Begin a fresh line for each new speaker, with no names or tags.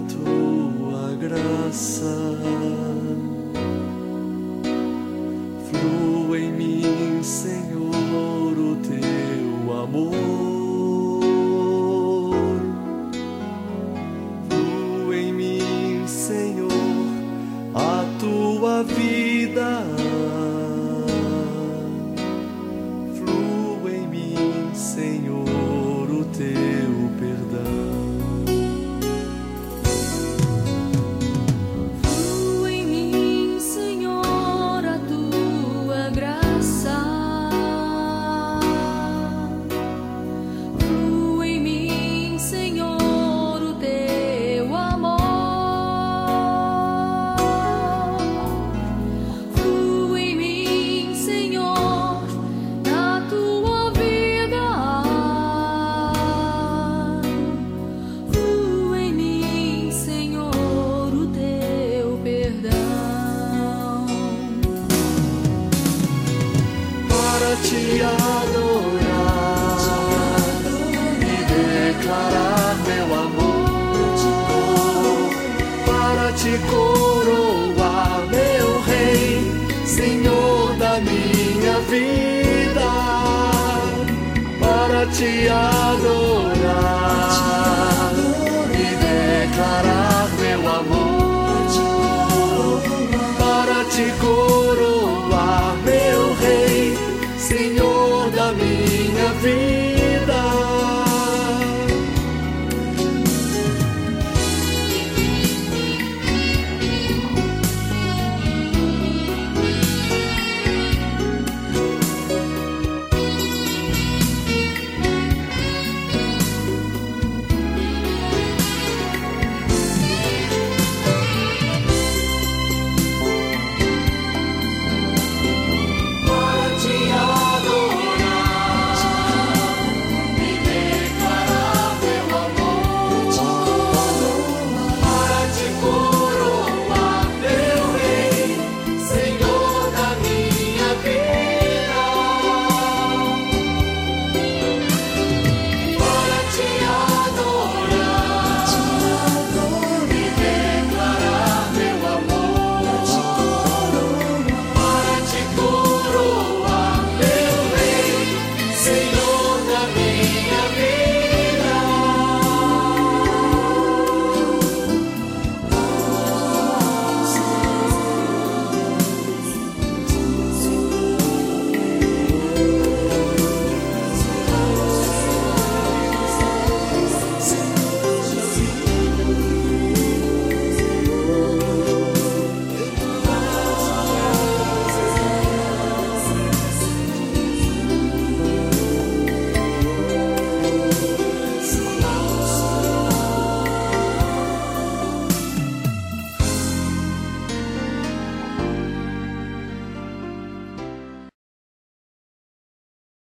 tua
graça.
te adorar. E declarar meu amor. Para te coroar, meu Rei, Senhor da minha vida, para te adorar. E declarar meu amor. Para te coroar.